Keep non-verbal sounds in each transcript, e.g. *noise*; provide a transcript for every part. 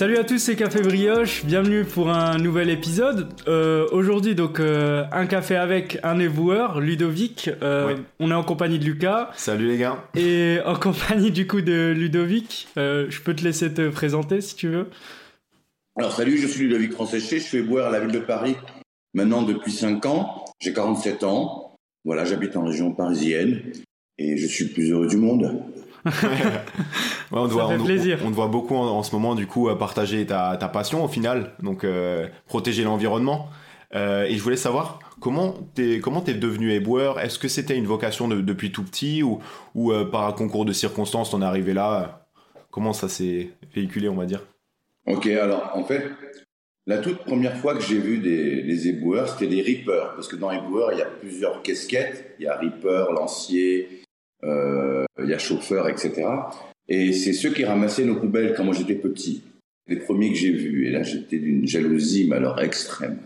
Salut à tous, c'est Café Brioche. Bienvenue pour un nouvel épisode. Euh, Aujourd'hui, donc, euh, un café avec un éboueur, Ludovic. Euh. On est en compagnie de Lucas. Salut les gars. Et en compagnie du coup de Ludovic. Euh, je peux te laisser te présenter si tu veux. Alors salut, je suis Ludovic Françéché, je suis éboueur à la ville de Paris maintenant depuis 5 ans. J'ai 47 ans. Voilà, j'habite en région parisienne et je suis le plus heureux du monde. Ouais, on, Ça fait on, plaisir. on te voit beaucoup en, en ce moment du coup à partager ta, ta passion au final, donc euh, protéger l'environnement. Euh, et je voulais savoir comment t'es comment t'es devenu éboueur? Est-ce que c'était une vocation de- depuis tout petit ou ou euh, par un concours de circonstances t'en es arrivé là? Comment ça s'est véhiculé on va dire? Ok, alors en fait, la toute première fois que j'ai vu des, des éboueurs, c'était des rippers. Parce que dans éboueurs, il y a plusieurs casquettes. Il y a ripper, lancier, il y a chauffeur, etc. Et c'est ceux qui ramassaient nos poubelles quand moi j'étais petit. Les premiers que j'ai vus. Et là, j'étais d'une jalousie, mais alors extrême.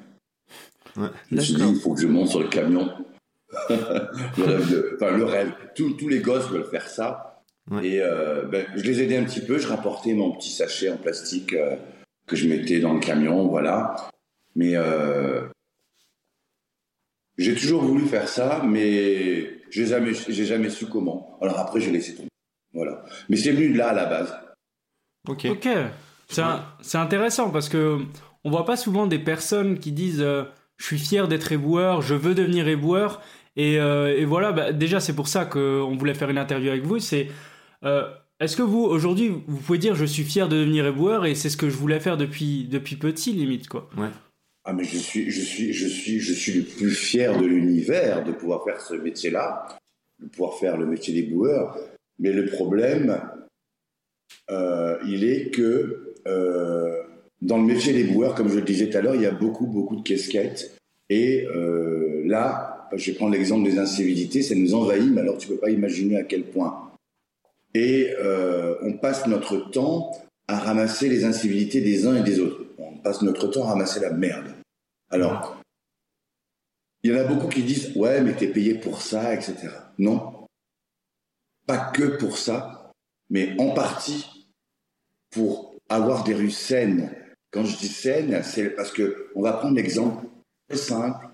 Ouais. Je me suis dit, il faut que je monte sur le camion. *laughs* le rêve de- enfin, le rêve. Tous, tous les gosses veulent faire ça. Ouais. Et euh, ben, je les aidais un petit peu. Je rapportais mon petit sachet en plastique euh, que je mettais dans le camion, voilà. Mais euh, j'ai toujours voulu faire ça, mais j'ai jamais, j'ai jamais su comment. Alors après, j'ai laissé tomber. Voilà. Mais c'est venu de là à la base. Ok. Ok. C'est un- c'est intéressant parce que on voit pas souvent des personnes qui disent euh, je suis fier d'être éboueur, je veux devenir éboueur. Et, euh, et voilà, bah, déjà c'est pour ça qu'on voulait faire une interview avec vous. C'est euh, est-ce que vous aujourd'hui vous pouvez dire je suis fier de devenir éboueur et c'est ce que je voulais faire depuis depuis petit limite quoi. Ah mais je suis, je suis, je suis, je suis le plus fier de l'univers de pouvoir faire ce métier-là, de pouvoir faire le métier des boueurs. Mais le problème, euh, il est que euh, dans le métier des boueurs, comme je le disais tout à l'heure, il y a beaucoup, beaucoup de casquettes. Et euh, là, je vais prendre l'exemple des incivilités, ça nous envahit, mais alors tu peux pas imaginer à quel point. Et on passe notre temps à ramasser les incivilités des uns et des autres. Passe notre temps à ramasser la merde. Alors, il y en a beaucoup qui disent Ouais, mais t'es payé pour ça, etc. Non. Pas que pour ça, mais en partie pour avoir des rues saines. Quand je dis saines, c'est parce que on va prendre l'exemple très simple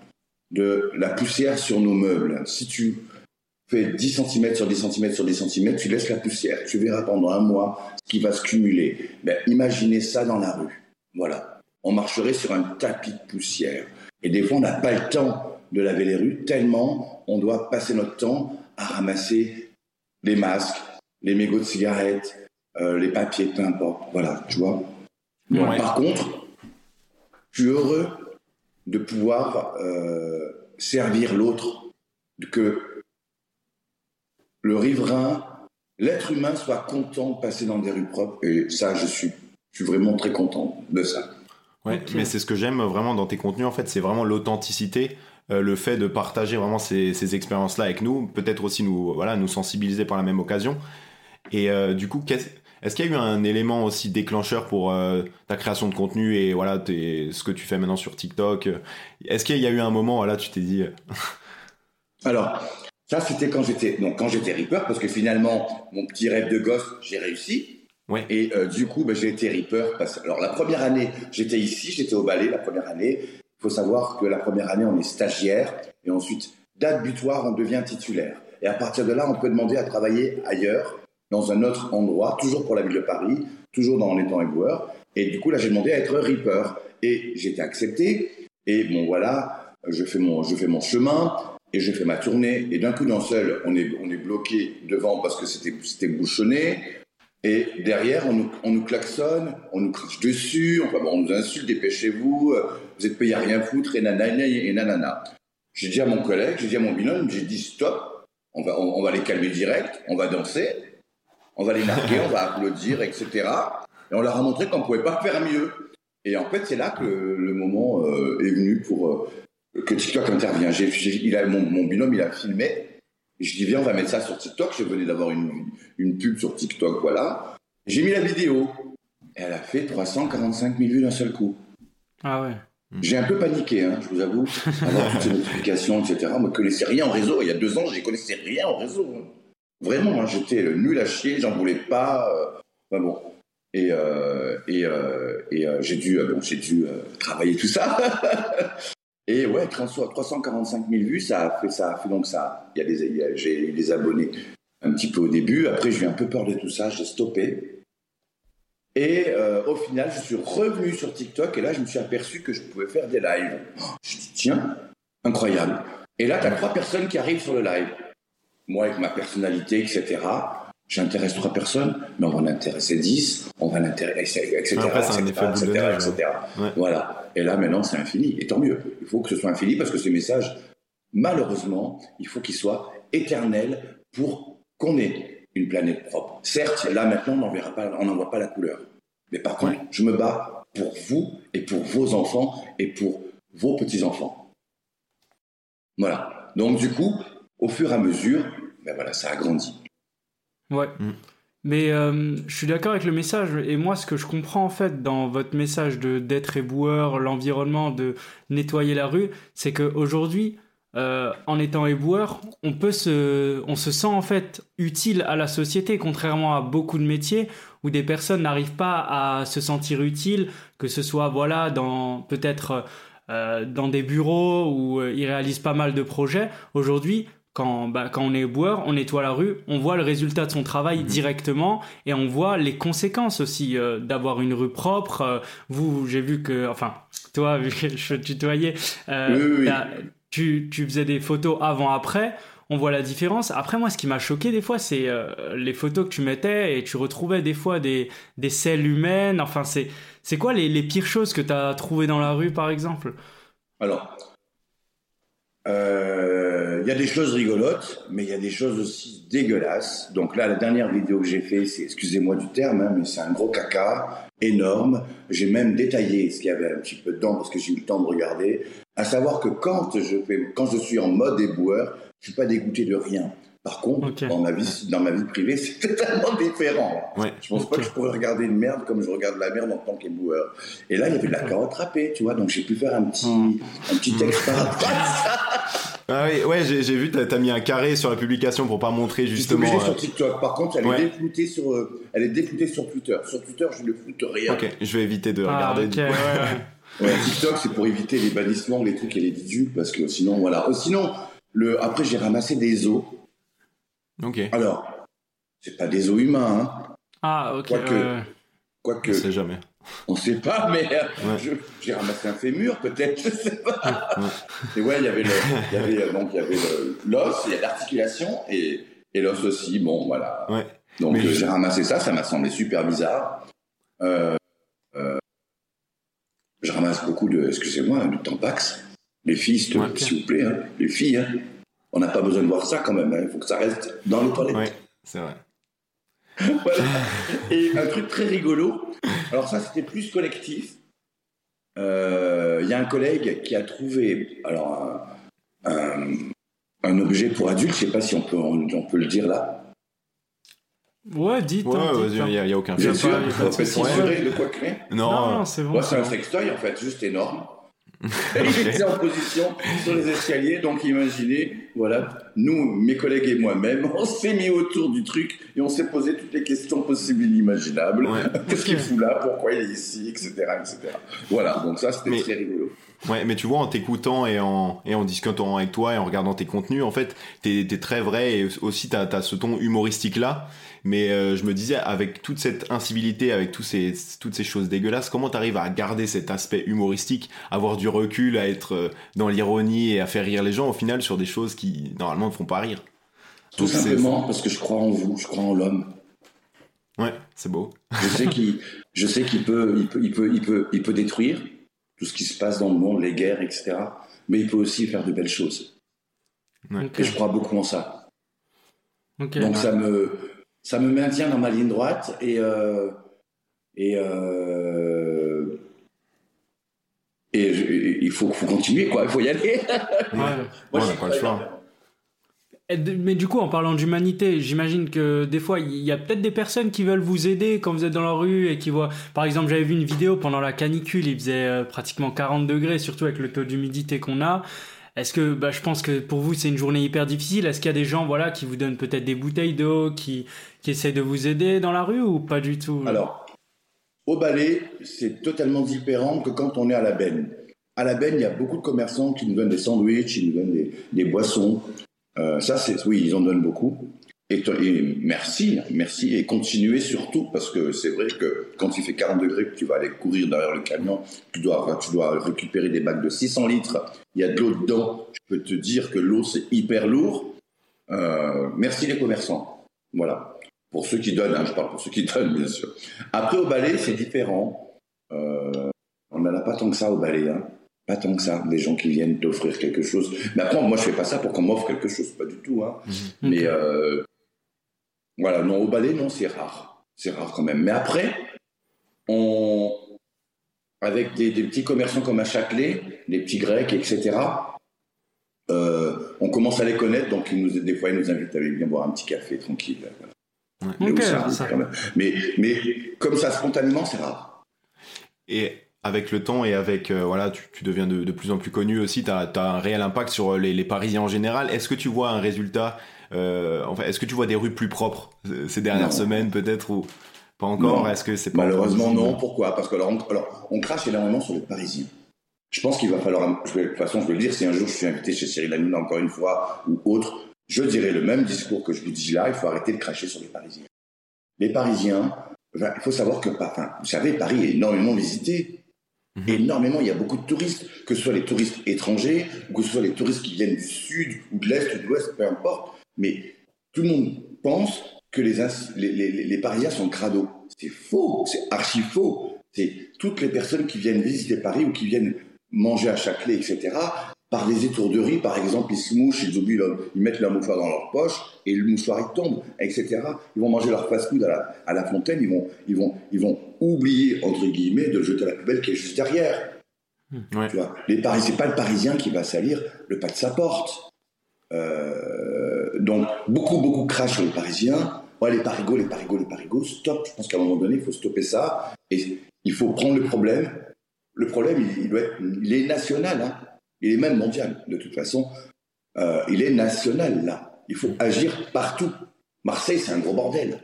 de la poussière sur nos meubles. Si tu fais 10 cm sur 10 cm sur 10 cm, tu laisses la poussière. Tu verras pendant un mois ce qui va se cumuler. Ben, imaginez ça dans la rue. Voilà. On marcherait sur un tapis de poussière. Et des fois, on n'a pas le temps de laver les rues tellement on doit passer notre temps à ramasser les masques, les mégots de cigarettes, euh, les papiers, peu importe. Voilà, tu vois. Ouais. Par contre, je suis heureux de pouvoir euh, servir l'autre, que le riverain, l'être humain soit content de passer dans des rues propres. Et ça, je suis, je suis vraiment très content de ça. Ouais, mais c'est ce que j'aime vraiment dans tes contenus, en fait, c'est vraiment l'authenticité, euh, le fait de partager vraiment ces, ces expériences-là avec nous, peut-être aussi nous, voilà, nous sensibiliser par la même occasion. Et euh, du coup, qu'est-ce- est-ce qu'il y a eu un élément aussi déclencheur pour euh, ta création de contenu et voilà tes- ce que tu fais maintenant sur TikTok? Est-ce qu'il y a eu un moment, voilà, tu t'es dit, *laughs* Alors, ça, c'était quand j'étais donc quand j'étais Reaper, parce que finalement, mon petit rêve de gosse, j'ai réussi. Et euh, du coup, ben, j'ai été Reaper. Alors, la première année, j'étais ici, j'étais au ballet, la première année. Il faut savoir que la première année, on est stagiaire. Et ensuite, date butoir, on devient titulaire. Et à partir de là, on peut demander à travailler ailleurs, dans un autre endroit, toujours pour la ville de Paris, toujours en étant éboueur. Et du coup, là, j'ai demandé à être Reaper. Et j'ai été accepté. Et bon, voilà, je fais mon, je fais mon chemin et je fais ma tournée. Et d'un coup d'un seul, on est, on est bloqué devant parce que c'était bouchonné. Et derrière, on nous, on nous klaxonne, on nous crache dessus, enfin, bon, on nous insulte, dépêchez-vous, euh, vous êtes payé à rien foutre, et nanana, et nanana. J'ai dit à mon collègue, j'ai dit à mon binôme, j'ai dit stop, on va, on, on va les calmer direct, on va danser, on va les narguer, on va *laughs* applaudir, etc. Et on leur a montré qu'on pouvait pas faire mieux. Et en fait, c'est là que le, le moment euh, est venu pour euh, que TikTok intervient. J'ai- il a, mon, mon binôme, il a filmé. Et je dis, viens, on va mettre ça sur TikTok. Je venais d'avoir une, une pub sur TikTok, voilà. J'ai mis la vidéo. Et elle a fait 345 000 vues d'un seul coup. Ah ouais. J'ai un peu paniqué, hein, je vous avoue, *laughs* avoir toutes ces notifications, etc. Moi, je connaissais rien en réseau. Il y a deux ans, je ne connaissais rien en réseau. hein. Vraiment, hein, j'étais nul à chier, j'en voulais pas. euh, enfin bon. Et, euh, et, euh, et euh, j'ai dû, bon, j'ai dû travailler tout ça. *laughs* et ouais, 345 000 vues, ça a fait, ça a fait donc ça. Il y a des, j'ai des abonnés un petit peu au début. Après, j'ai eu un peu peur de tout ça, j'ai stoppé. Et au final, je suis revenu sur TikTok et là, je me suis aperçu que je pouvais faire des lives. je dis, tiens, incroyable. Et là, tu as trois personnes qui arrivent sur le live. Moi, avec ma personnalité, etc. J'intéresse trois personnes, mais on va en intéresser dix, on va l'intéresser, etc. Après, c'est un effet etc., Voilà. Et là, maintenant, c'est infini. Et tant mieux. Il faut que ce soit infini parce que ces messages, malheureusement, il faut qu'ils soient éternels pour qu'on ait une planète propre. Certes, là, maintenant, n'en on n'en voit pas la couleur. Mais par contre, je me bats pour vous et pour vos enfants et pour vos petits-enfants. Voilà. Donc, du coup, au fur et à mesure, ben voilà, ça a grandi. Ouais. Mm. Mais euh, je suis d'accord avec le message. Et moi, ce que je comprends en fait dans votre message de d'être éboueur, l'environnement, de nettoyer la rue, c'est qu'aujourd'hui, euh, en étant éboueur, on peut se, on se sent en fait utile à la société, contrairement à beaucoup de métiers où des personnes n'arrivent pas à se sentir utiles, que ce soit voilà dans peut-être euh, dans des bureaux où ils réalisent pas mal de projets. Aujourd'hui, quand, bah, quand on est boueur, on nettoie la rue, on voit le résultat de son travail mhm. directement et on voit les conséquences aussi euh, d'avoir une rue propre. Euh, vous, j'ai vu que, enfin, toi, vu *laughs* que je tutoyais, euh, Tu, tu faisais des photos avant-après. On voit la différence. Après, moi, ce qui m'a choqué des fois, c'est les photos que tu mettais et tu retrouvais des fois des, des selles humaines. Enfin, c'est, c'est quoi les, les pires choses que tu as trouvées dans la rue, par exemple? Alors, euh, il y a des choses rigolotes, mais il y a des choses aussi dégueulasses. Donc là, la dernière vidéo que j'ai fait, c'est, excusez-moi du terme, hein, mais c'est un gros caca énorme. J'ai même détaillé ce qu'il y avait un petit peu dedans parce que j'ai eu le temps de regarder. À savoir que quand je fais, quand je suis en mode éboueur, je suis pas dégoûté de rien. Par contre, dans, ma vie, dans ma vie privée, *laughs* c'est totalement différent. Ouais. Je pense pas que je pourrais regarder une merde comme je regarde la merde en tant qu'éboueur. Et là, il y avait de la carotte râpée, tu vois, donc j'ai pu faire un petit, hmm. un petit texte par rapport à ça. Ah oui, ouais, j'ai vu, t'as as mis un carré sur la publication pour pas montrer justement. Je sur euh, TikTok. Par contre, elle est déploutée sur, euh, elle est déploutée sur Twitter. Sur Twitter, je ne floute rien. Ok, je vais éviter de ah, regarder. ouais, ouais. *laughs* ouais, TikTok, c'est pour éviter les bannissements, les trucs et les bidules, parce que sinon, voilà. Oh, sinon, le, après, j'ai ramassé des os Ok. Alors, c'est pas des os humains. Hein. Ah, ok. Quoique. Quoique. On sait jamais. On sait pas, mais j'ai ramassé un fémur, peut-être, je sais pas. *laughs* Et ouais, il y avait il y avait, avait l'os, il y a l'articulation et, et l'os aussi. Bon, voilà. Ouais. Donc j'ai ramassé ça, ça m'a semblé super bizarre. Euh, euh, je ramasse beaucoup de, excusez-moi, du tampax. Les filles, s'il vous plaît, hein. les filles. Hein on n'a pas besoin de voir ça quand même. Hein. Il faut que ça reste dans les toilettes. Oui, c'est vrai. *laughs* voilà. Et un truc très rigolo. Alors ça, c'était plus collectif. Il euh, y a un collègue qui a trouvé alors un, objet pour adultes. Je ne sais pas si on peut, on, peut le dire là. Ouais, dites. Ouais, hein, il n'y a, a, aucun Bien sûr, il faut censurer de quoi créer. Non, non, non c'est bon. c'est un sextoy en fait, juste énorme. Il était en position sur les escaliers, donc imaginez, voilà, nous, mes collègues et moi-même, on s'est mis autour du truc et on s'est posé toutes les questions possibles et inimaginables. *laughs* Qu'est-ce qu'il fout là? Pourquoi il est ici? Etc. etc. Voilà, donc ça c'était très rigolo. Ouais, mais tu vois, en t'écoutant et en, et en discutant avec toi et en regardant tes contenus, en fait, t'es es très vrai et aussi t'as as ce ton humoristique là. Mais euh, je me disais, avec toute cette incivilité, avec tous ces, toutes ces choses dégueulasses, comment t'arrives à garder cet aspect humoristique, avoir du recul, à être euh, dans l'ironie et à faire rire les gens au final sur des choses qui normalement ne font pas rire Tout simplement parce que je crois en vous, je crois en l'homme. Ouais, c'est beau. je sais qu'il, je sais qu'il peut, il peut, il peut, il peut, il peut détruire tout ce qui se passe dans le monde, les guerres, etc. Mais il peut aussi faire de belles choses. Et je crois beaucoup en ça. Donc ça me, ça me maintient dans ma ligne droite et euh, et euh, et, il faut, faut continuer quoi, il faut y aller. ouais, *laughs* Moi, pas le choix. Mais du coup, en parlant d'humanité, j'imagine que des fois, il y a peut-être des personnes qui veulent vous aider quand vous êtes dans la rue et qui voient. Par exemple, j'avais vu une vidéo pendant la canicule, il faisait euh, pratiquement 40 degrés, surtout avec le taux d'humidité qu'on a. Est-ce que, bah, je pense que pour vous, c'est une journée hyper difficile. Est-ce qu'il y a des gens, voilà, qui vous donnent peut-être des bouteilles d'eau, qui, qui essaient de vous aider dans la rue ou pas du tout? Alors, au balai, c'est totalement différent que quand on est à la benne. À la benne, il y a beaucoup de commerçants qui nous donnent des sandwichs, ils nous donnent des, boissons. Euh, ça, c'est oui, ils en donnent beaucoup. Et, merci, merci, et continuez surtout, parce que c'est vrai que quand il fait 40 degrés, tu vas aller courir derrière le camion, tu dois, tu dois récupérer des bacs de 600 litres, il y a de l'eau dedans, je peux te dire que l'eau c'est hyper lourd. Euh, merci les commerçants. Voilà. Pour ceux qui donnent, hein, je parle pour ceux qui *laughs* donnent, bien sûr. Après, au balai, c'est différent. Euh, on n'en a pas tant que ça au balai. Hein. Pas tant que ça, des gens qui viennent t'offrir quelque chose. Mais après, moi, je fais pas ça pour qu'on m'offre quelque chose, pas du tout. Hein. Mhm. Mais euh, voilà, non, au balai, non, c'est rare. C'est rare quand même. Mais après, on, avec des, petits commerçants comme à Châtelet, les petits Grecs, etc., euh, on commence à les connaître, donc ils nous, des fois, ils nous invitent à aller bien boire un petit café tranquille. mais, mais, comme ça, spontanément, c'est rare. Et avec le temps et avec euh, voilà tu, deviens de, plus en plus connu aussi tu as, un réel impact sur les, Parisiens en général est-ce que tu vois un résultat euh, enfin est-ce que tu vois des rues plus propres ces dernières semaines peut-être ou pas encore Est-ce que c'est pas Malheureusement, non. Pourquoi? Parce que alors on, crache énormément sur les Parisiens. Je pense qu'il va falloir. de toute façon, je vais le dire, si un jour je suis invité chez Cyril Hanouna encore une fois ou autre, je dirai le même discours que je vous dis là. Il faut arrêter de cracher sur les Parisiens. Les Parisiens, il faut savoir que, enfin, vous savez, Paris est énormément visité. Mhm. Énormément, il y a beaucoup de touristes, que ce soit les touristes étrangers, ou que ce soit les touristes qui viennent du sud, ou de l'est, ou de l'ouest, peu importe. Mais tout le monde pense que les, les, les, Parisiens sont crado. C'est faux, c'est archi faux. C'est toutes les personnes qui viennent visiter Paris ou qui viennent manger à Châtelet, etc., par des étourderies, par exemple, ils se mouchent, ils, oublient ils mettent leur mouchoir dans leur poche et le mouchoir il tombe, etc. Ils vont manger leur fast-food à la, à la, fontaine, ils vont, ils, vont, ils vont oublier, entre guillemets, de le jeter à la poubelle qui est juste derrière. Hmm. Tu vois, les Paris, c'est pas le Parisien qui va salir le pas de sa porte. Euh, donc, beaucoup, beaucoup crachent sur les Parisiens ouais, les parigots, les parigots, les parigots, stop. Je pense qu'à un moment donné, il faut stopper ça. Et il faut prendre le problème. Le problème, il, doit être, il est national. Hein. Il est même mondial, de toute façon. Euh, il est national, là. Il faut agir partout. Marseille, c'est un gros bordel.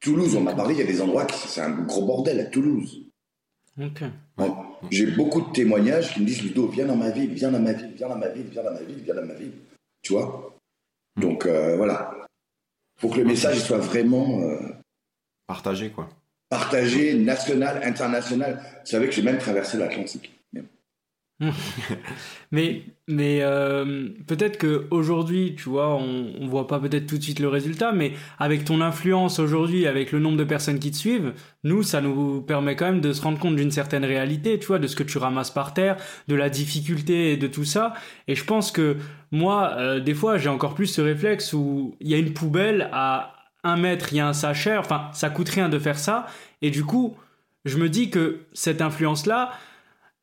Toulouse, on m'a parlé, il y a des endroits qui c'est un gros bordel à Toulouse. J'ai beaucoup de témoignages qui me disent Ludo, viens dans ma ville, viens dans ma ville, viens dans ma ville, viens dans ma ville, viens dans ma ville. Tu vois? Donc euh, voilà faut que le message soit vraiment euh, partagé, quoi. Partagé, national, international. Vous savez que j'ai même traversé l'Atlantique. *laughs* mais mais euh, peut-être que aujourd'hui, tu vois, on, on voit pas peut-être tout de suite le résultat, mais avec ton influence aujourd'hui, avec le nombre de personnes qui te suivent, nous, ça nous permet quand même de se rendre compte d'une certaine réalité, tu vois, de ce que tu ramasses par terre, de la difficulté et de tout ça. Et je pense que moi, euh, des fois, j'ai encore plus ce réflexe où il y a une poubelle à un mètre, il y a un sachet, enfin, ça coûte rien de faire ça, et du coup, je me dis que cette influence-là,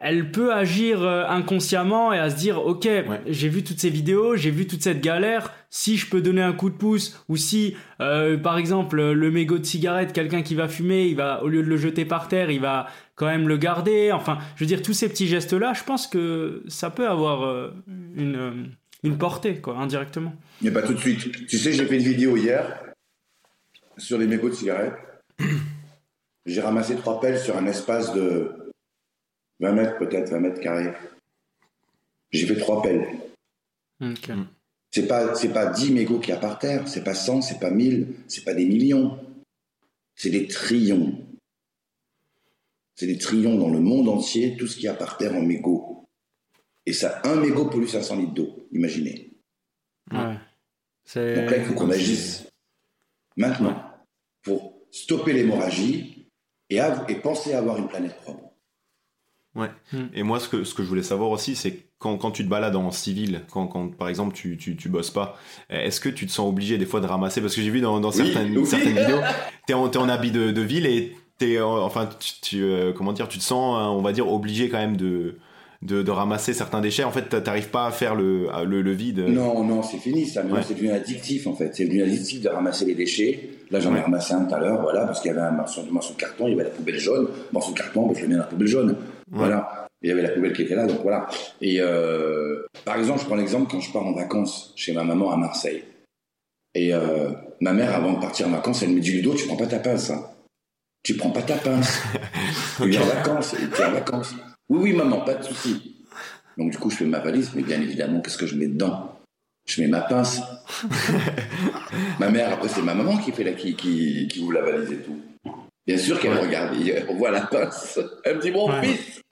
elle peut agir euh, inconsciemment et à se dire ok j'ai vu toutes ces vidéos j'ai vu toute cette galère si je peux donner un coup de pouce ou si euh, par exemple le mégot de cigarette quelqu'un qui va fumer il va au lieu de le jeter par terre il va quand même le garder. Enfin je veux dire tous ces petits gestes là je pense que ça peut avoir euh, une, une portée quoi indirectement. Mais pas tout de suite. Tu sais j'ai fait une vidéo hier sur les mégots de cigarette *clears throat* j'ai ramassé trois pelles sur un espace de 20 mètres peut-être, 20 mètres carrés. J'ai fait trois pelles. C'est pas, c'est pas 10 mégots qu'il y a par terre, c'est pas 100, c'est pas 1000, c'est pas des millions. C'est des trillions. C'est des trillions dans le monde entier, tout ce qu'il y a par terre en mégots. Et ça, un mégot pollue 500 litres d'eau, imaginez. Ouais. Donc là, il faut qu'on agisse maintenant pour stopper l'hémorragie et, et penser à avoir une planète propre. Ouais. Hmm. Et moi, ce que, ce que je voulais savoir aussi, c'est quand, quand tu te balades en civil, quand, quand par exemple tu, tu, tu bosses pas, est-ce que tu te sens obligé des fois de ramasser? Parce que j'ai vu dans, dans certaines, certaines vidéos, *laughs* t'es en, es en habit de, de ville et t'es, enfin, tu, tu euh, comment dire, tu te sens, hein, on va dire, obligé quand même de, de, de, ramasser certains déchets. En fait, t'arrives pas à faire le, le, le vide. Non, non, c'est fini ça. c'est devenu addictif en fait. C'est devenu addictif de ramasser les déchets. Là, j'en ai ramassé un tout à l'heure, voilà, parce qu'il y avait un morceau, de carton, il y avait la poubelle jaune. Morceau de carton, ben, je le mets dans la poubelle jaune. Voilà. Il y avait la poubelle qui était là, donc voilà. Et euh, par exemple, je prends l'exemple quand je pars en vacances chez ma maman à Marseille. Et euh, ma mère, avant de partir en vacances, elle me dit Ludo, tu prends pas ta pince. Hein. Tu prends pas ta pince. *laughs* Tu es en vacances. Tu es en vacances. Oui, oui, maman, pas de souci. Donc du coup, je fais ma valise, mais bien évidemment, qu'est-ce que je mets dedans? Je mets ma pince. *laughs* ma mère, après, c'est ma maman qui fait la qui, qui, qui ouvre la valise et tout. Bien sûr qu'elle regarde, on voit la pince. Elle me dit, mon fils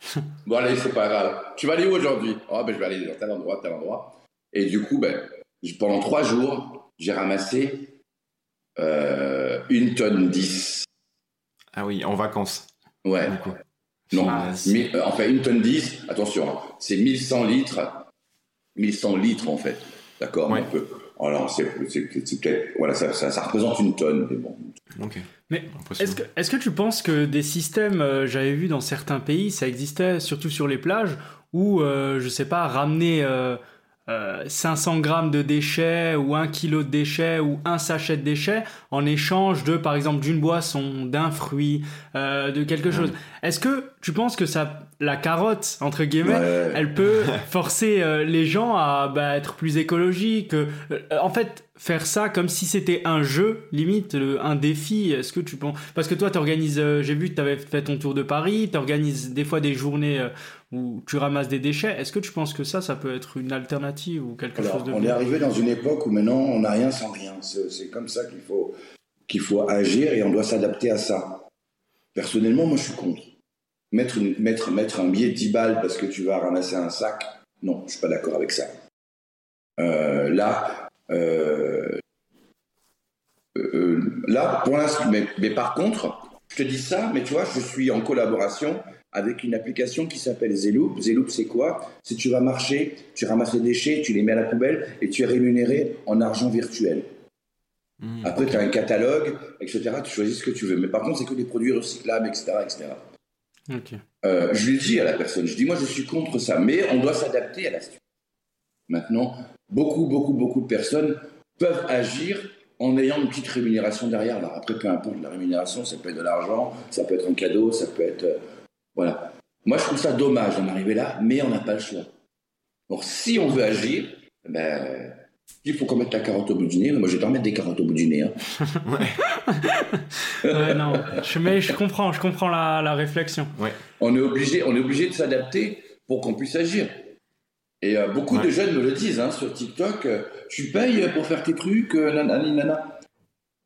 *laughs* Bon, allez, c'est pas grave. Tu vas aller où aujourd'hui? Oh, ben, je vais aller dans tel endroit, tel endroit. Et du coup, ben, pendant trois jours, j'ai ramassé euh, une tonne 10. Ah oui, en vacances. Ouais. Non, ah, euh, enfin une tonne 10, attention, hein, c'est 1100 litres. 1100 litres en fait. D'accord ouais. Alors, c'est peut-être. Voilà, ça, ça, représente une tonne, mais bon. Mais est-ce que, est que, tu penses que des systèmes, euh, j'avais vu dans certains pays, ça existait surtout sur les plages, où, euh, je sais pas, ramener 500 euh, grammes de déchets ou 1 kilo de déchets ou un sachet de déchets en échange de, par exemple, d'une boisson, d'un fruit, euh, de quelque chose. Est-ce que tu penses que ça, la carotte, entre guillemets, elle peut *laughs* forcer euh, les gens à bah, être plus écologiques En fait, faire ça comme si c'était un jeu, limite, un défi. Est-ce que tu penses Parce que toi, tu organises, j'ai vu que tu avais fait ton tour de Paris, tu organises des fois des journées où tu ramasses des déchets. Est-ce que tu penses que ça, ça peut être une alternative ou quelque chose de On est arrivé dans une époque où maintenant on n'a rien sans rien. C'est comme ça qu'il faut, qu'il faut agir et on doit s'adapter à ça. Personnellement, moi je suis contre. Mettre, mettre, mettre un billet de 10 balles parce que tu vas ramasser un sac, non, je suis pas d'accord avec ça. Euh, là, euh, euh, là, pour l'instant, mais, mais par contre, je te dis ça, mais tu vois, je suis en collaboration avec une application qui s'appelle Zeloop. Zeloop, c'est quoi? C'est tu vas marcher, tu ramasses les déchets, tu les mets à la poubelle et tu es rémunéré en argent virtuel. Hmm, Après, tu as un catalogue, etc. Tu choisis ce que tu veux. Mais par contre, c'est que des produits recyclables, etc. etc. Euh, je lui dis à la personne, je dis, moi, je suis contre ça, mais on doit s'adapter à la situation. Maintenant, beaucoup, beaucoup, beaucoup de personnes peuvent agir en ayant une petite rémunération derrière. Alors après, peu importe la rémunération, ça peut être de l'argent, ça peut être un cadeau, ça peut être euh, voilà. Moi, je trouve ça dommage d'en arriver là, mais on n'a pas le choix. Donc, si on veut agir, ben, il faut qu'on mette la carotte au bout du nez. Moi, je vais t'en mettre des carottes au bout du nez. Hein. *laughs* ouais. non. Je, mais je comprends, je comprends la, réflexion. Ouais. On est obligé, on est obligé de s'adapter pour qu'on puisse agir. Et euh, beaucoup de jeunes me le disent hein, sur TikTok. Euh, tu payes pour faire tes trucs, euh, nanana.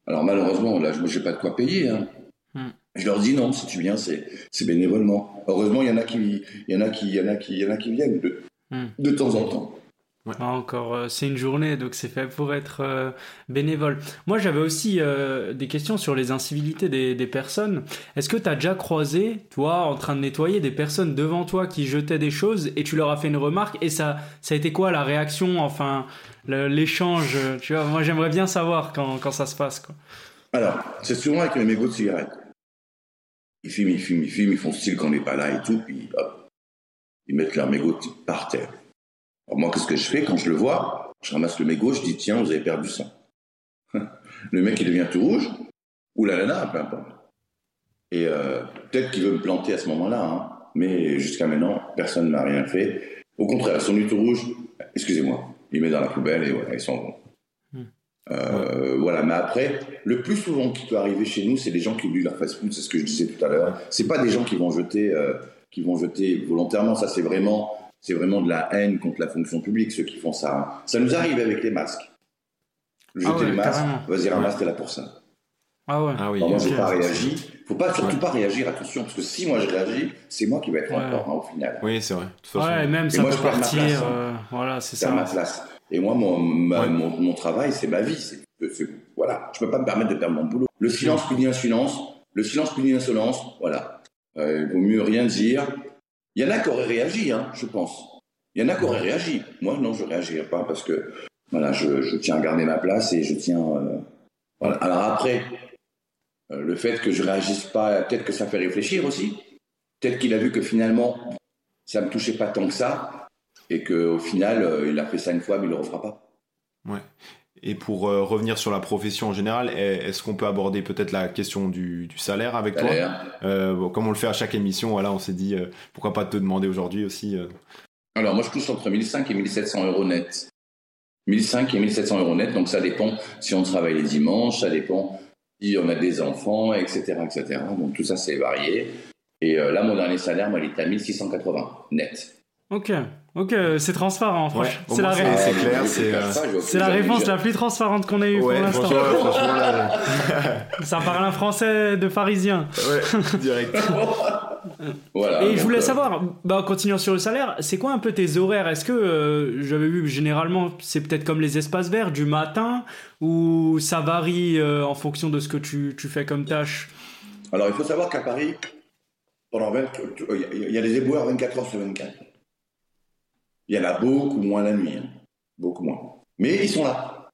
Alors malheureusement, là, je n'ai pas de quoi payer. Hein. Hmm. Je leur dis non, si tu viens, c'est, bénévolement. Heureusement, il y en a qui, il y en a qui, il y en a qui, il y en a qui viennent de, hmm. de temps en temps. Ah, encore, euh, c'est une journée, donc c'est fait pour être euh, bénévole. Moi, j'avais aussi euh, des questions sur les incivilités des, des personnes. Est-ce que tu as déjà croisé, toi, en train de nettoyer, des personnes devant toi qui jetaient des choses et tu leur as fait une remarque et ça, ça a été quoi la réaction, enfin, l'échange Tu vois, moi, j'aimerais bien savoir quand, quand ça se passe. Quoi. Alors, c'est souvent avec mes mégots de cigarettes. Ils filment, ils filment, ils filment, ils font style qu'on n'est pas là et tout, puis hop, ils mettent leur mégot par terre. Alors moi, qu'est-ce que je fais quand je le vois? Je ramasse le mégot, je dis tiens, vous avez perdu ça. *laughs* le mec, il devient tout rouge, ou la nana, peu importe. Et euh, peut-être qu'il veut me planter à ce moment-là, hein, mais jusqu'à maintenant, personne n'a rien fait. Au contraire, son tout rouge, excusez-moi, il met dans la poubelle et voilà, ils s'en vont. Euh, voilà, mais après, le plus souvent qui peut arriver chez nous, c'est des gens qui oublient leur fast-food, c'est ce que je disais tout à l'heure. C'est pas des gens qui vont jeter, euh, qui vont jeter volontairement. Ça, c'est vraiment, c'est vraiment de la haine contre la fonction publique, ceux qui font ça. Ça nous arrive avec les masques. Jeter ah les masques, vas-y ramasse, t'es là pour ça. Ah ouais. Ah oui. moi, j'ai pas réagi. Faut pas surtout pas réagir, attention, parce que si moi je réagis, c'est moi qui vais être en tort hein, au final. Oui, c'est vrai. Ouais, même ça moi, peut partir. Hein. Euh, voilà, c'est ça. ma place. Et moi, mon, mon, travail, c'est ma vie. C'est, voilà, je peux pas me permettre de perdre mon boulot. Le silence punit insolence. Le silence punit insolence. Voilà. Euh, il vaut mieux rien dire. Il y en a qui auraient réagi, hein, je pense. Il y en a qui auraient réagi. Moi, non, je réagirais pas parce que voilà, je, tiens à garder ma place et je tiens. Euh. Alors après, euh, le fait que je réagisse pas, peut-être que ça fait réfléchir aussi. Peut-être qu'il a vu que finalement, ça me touchait pas tant que ça et qu'au final, euh, il a fait ça une fois, mais il ne le refera pas. Ouais. Et pour euh, revenir sur la profession en général, est-ce qu'on peut aborder peut-être la question du, salaire avec toi? Euh, Comme on le fait à chaque émission, voilà, on s'est dit pourquoi pas te demander aujourd'hui aussi. Alors moi je touche entre 1500 et 1700 euros net. 1500 et 1700 euros net, donc ça dépend si on travaille les dimanches, ça dépend si on a des enfants, etc., etc. Donc tout ça, c'est varié. Et euh, là, mon dernier salaire, moi, il est à 1680 net. Ok, ok, c'est transparent, franchement. au c'est la, ré- c'est clair, c'est, euh, c'est la réponse la plus transparente qu'on ait eue Ouais, pour l'instant. franchement, franchement, là, *laughs* Ça parle un français de parisien. ouais, direct. *laughs* Voilà, Et je voulais euh, savoir, bah, en continuant sur le salaire, c'est quoi un peu tes horaires? Est-ce que euh, j'avais vu généralement c'est peut-être comme les espaces verts du matin ou ça varie euh, en fonction de ce que tu, tu fais comme tâche? Alors, il faut savoir qu'à Paris, pendant 20 euh, il y a des éboueurs 24 heures sur 24. Il y en a beaucoup moins la nuit. hein. Beaucoup moins. Mais ils sont là.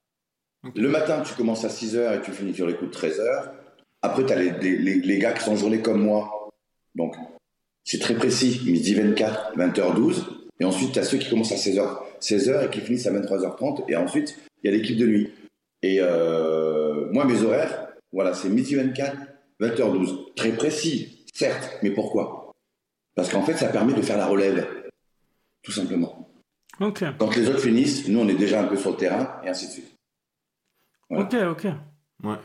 Le matin, tu commences à 6 heures et tu finis sur les coups de 13 heures. Après, tu as les, les- les- les gars qui sont en journée comme moi. Donc, c'est très précis. Midi 24, 20h12. Et ensuite, tu as ceux qui commencent à 16h, 16h et qui finissent à 23h30. Et ensuite, il y a l'équipe de nuit. Et euh, moi, mes horaires, voilà, c'est midi 24, 20h12. Très précis, certes, mais pourquoi? Parce qu'en fait, ça permet de faire la relève, tout simplement. Ok, Quand les autres finissent, nous, on est déjà un peu sur le terrain, et ainsi de suite. Voilà. ok, ok.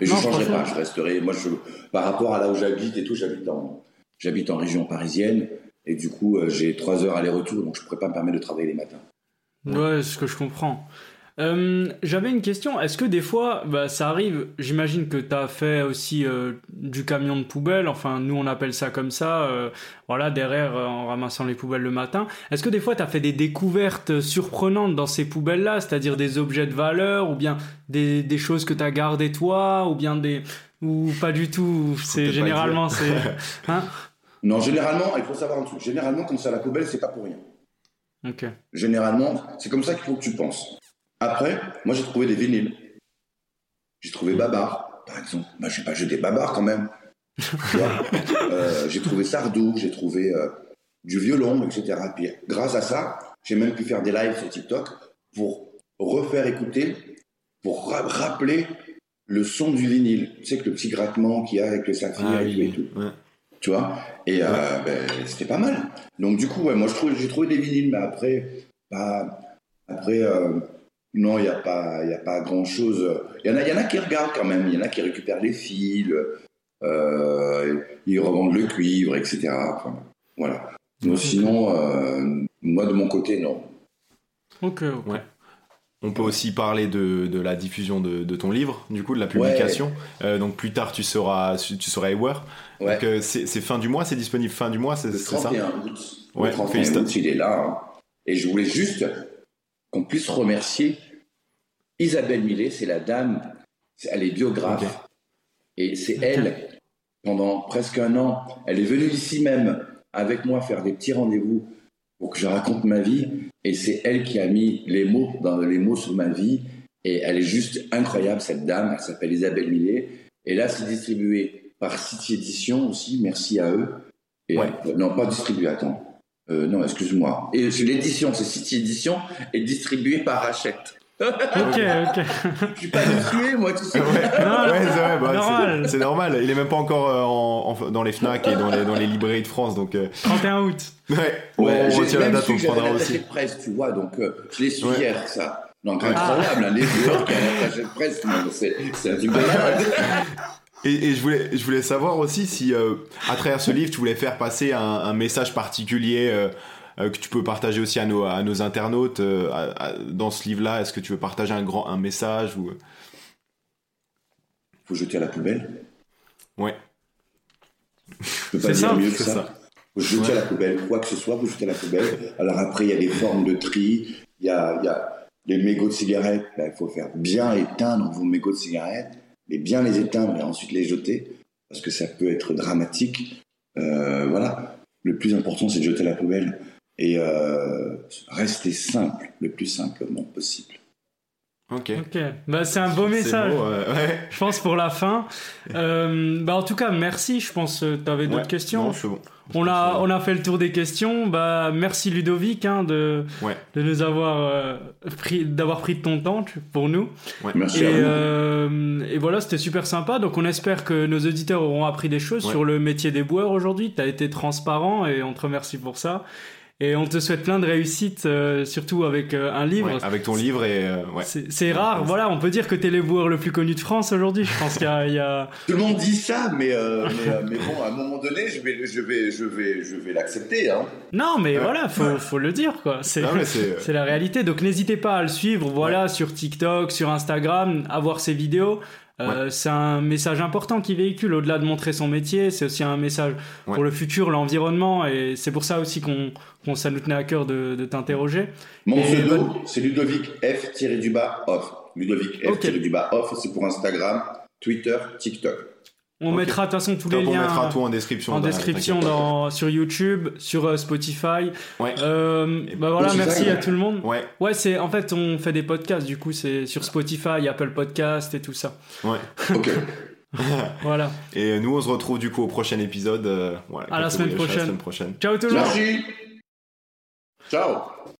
Et je ne changerai pas, je resterai. Moi, je, par rapport à là où j'habite et tout, j'habite en, j'habite en région parisienne, et du coup, euh, j'ai trois heures aller-retour, donc je ne pourrais pas me permettre de travailler les matins. Ouais, c'est ce que je comprends. Euh, J'avais une question. Est-ce que des fois, bah, ça arrive, j'imagine que tu as fait aussi euh, du camion de poubelle, enfin nous on appelle ça comme ça, euh, voilà, derrière euh, en ramassant les poubelles le matin. Est-ce que des fois tu as fait des découvertes surprenantes dans ces poubelles-là, c'est-à-dire des objets de valeur, ou bien des, des choses que tu as gardées toi, ou bien des... ou pas du tout, c'est généralement c'est... *laughs* Hein? Non, généralement, il faut savoir un truc. Généralement, quand c'est à la poubelle, c'est pas pour rien. Ok. Généralement, c'est comme ça qu'il faut que tu penses. Après, moi, j'ai trouvé des vinyles. J'ai trouvé Babar, par exemple. Bah, je sais pas, des Babar quand même. *laughs* Euh, j'ai trouvé Sardou, j'ai trouvé euh, du violon, etc. Puis, grâce à ça, j'ai même pu faire des lives sur TikTok pour refaire écouter, pour ra- rappeler le son du vinyle. Tu sais que le petit grattement qu'il y a avec le saphir Ah et, tout et oui, tout ouais. tu vois? Et euh, ben, c'était pas mal donc du coup ouais, moi j'ai trouvé des vinyles mais après après non il n'y a pas y a pas grand chose il y en a y en a qui regardent quand même il y en a qui récupèrent les fils euh, ils revendent le cuivre etc Enfin, voilà mais sinon euh, moi de mon côté non Ok, ok. Ouais. On peut aussi parler de, de la diffusion de, de ton livre, du coup, de la publication. Euh, donc plus tard, tu seras, tu seras Ewer. ouais Donc euh, c'est fin du mois, c'est disponible fin du mois, c'est ça? 31 août Ouais, le 31 félicitations. août il est là hein. et je voulais juste qu'on puisse remercier Isabelle Millet c'est la dame elle est biographe. Et c'est elle pendant presque un an elle est venue ici même avec moi faire des petits rendez-vous pour que je raconte ma vie. Et c'est elle qui a mis les mots dans les mots sur ma vie. Et elle est juste incroyable cette dame. Elle s'appelle Isabelle Millet. Et là c'est distribué par City Edition aussi. Merci à eux. Et Ouais. euh, non pas distribué attends. Euh, non, excuse-moi. Et c'est l'édition, c'est City Edition, est distribuée par Hachette. Ok, ok. Je suis pas habitué, moi, tu sais. Ouais, *laughs* c'est bah, normal. normal. Il est même pas encore euh, en- en- dans les Fnac et dans les, dans les librairies de France, donc euh, 31 août. ouais, Ouais, on retient la date, on prendra aussi. de presse, tu vois, donc euh, je l'ai su Ouais. hier, ça. Donc incroyable, hein, les joueurs qui ont de presse, non, c'est c'est un truc de. Et, et je voulais, je voulais savoir aussi si, euh, à travers ce livre, tu voulais faire passer un, un message particulier euh, euh, que tu peux partager aussi à nos, à nos internautes euh, à- à- dans ce livre-là. Est-ce que tu veux partager un grand un message ou Faut jeter à la poubelle. Ouais. Je peux pas dire simple, mieux que ça. ça. Faut jeter à la poubelle. Quoi que ce soit, faut jeter à la poubelle. Alors après, il y a des formes de tri. Il y a, il y a les mégots de cigarettes. Ben, Il faut faire bien éteindre vos mégots de cigarettes, mais bien les éteindre et ensuite les jeter, parce que ça peut être dramatique. Euh, voilà. Le plus important, c'est de jeter à la poubelle et euh, rester simple, le plus simplement possible. Ok. Ok, bah, c'est un beau message. beau, euh, ouais. Je pense pour la fin. *laughs* Euh, bah, en tout cas, merci. Je pense que tu avais d'autres Ouais. questions. Non, c'est bon. on, a, on a fait le tour des questions. Bah, merci Ludovic hein, de, Ouais. de nous avoir euh, pris, d'avoir pris de ton temps tu- pour nous. Merci Et, à vous. euh, et voilà, c'était super sympa. Donc, on espère que nos auditeurs auront appris des choses Ouais. sur le métier des boueurs aujourd'hui. Tu as été transparent et on te remercie pour ça. Et on te souhaite plein de réussite, euh, surtout avec euh, un livre. Ouais, avec ton livre et euh, ouais. C'est rare, voilà, on peut dire que t'es le boueur le plus connu de France aujourd'hui. Je pense qu'il y a- il y a... Tout le monde dit ça, mais, euh, mais, mais bon, à un moment donné, je vais, je vais, je vais, je vais l'accepter. Hein. Non, mais Ouais. voilà, faut, faut le dire, quoi. C'est Non, mais c'est- c'est la réalité. Donc n'hésitez pas à le suivre, voilà, sur TikTok, sur Instagram, à voir ses vidéos. Euh, C'est un message important qu'il véhicule. Au-delà de montrer son métier, c'est aussi un message Ouais. pour le futur, l'environnement. Et c'est pour ça aussi qu'on qu'on ça nous tenait à cœur de, de t'interroger. Mon pseudo, c'est Ludovic F-du-bas off. Ludovic Ok. F-du-bas off, c'est pour Instagram, Twitter, TikTok. On mettra de toute façon tous Top, les on liens mettra tout en description. en dans- description dans, sur YouTube, sur euh, Spotify. Ouais. Euh, bah voilà, merci à ouais. tout le monde. Ouais, Ouais, c'est en fait on fait des podcasts du coup c'est sur Spotify, Apple Podcast et tout ça. ouais. *laughs* Ok. Voilà. Et nous, on se retrouve du coup au prochain épisode. euh, voilà, À la semaine prochaine. la semaine prochaine. Ciao tout le monde. Merci. Ciao.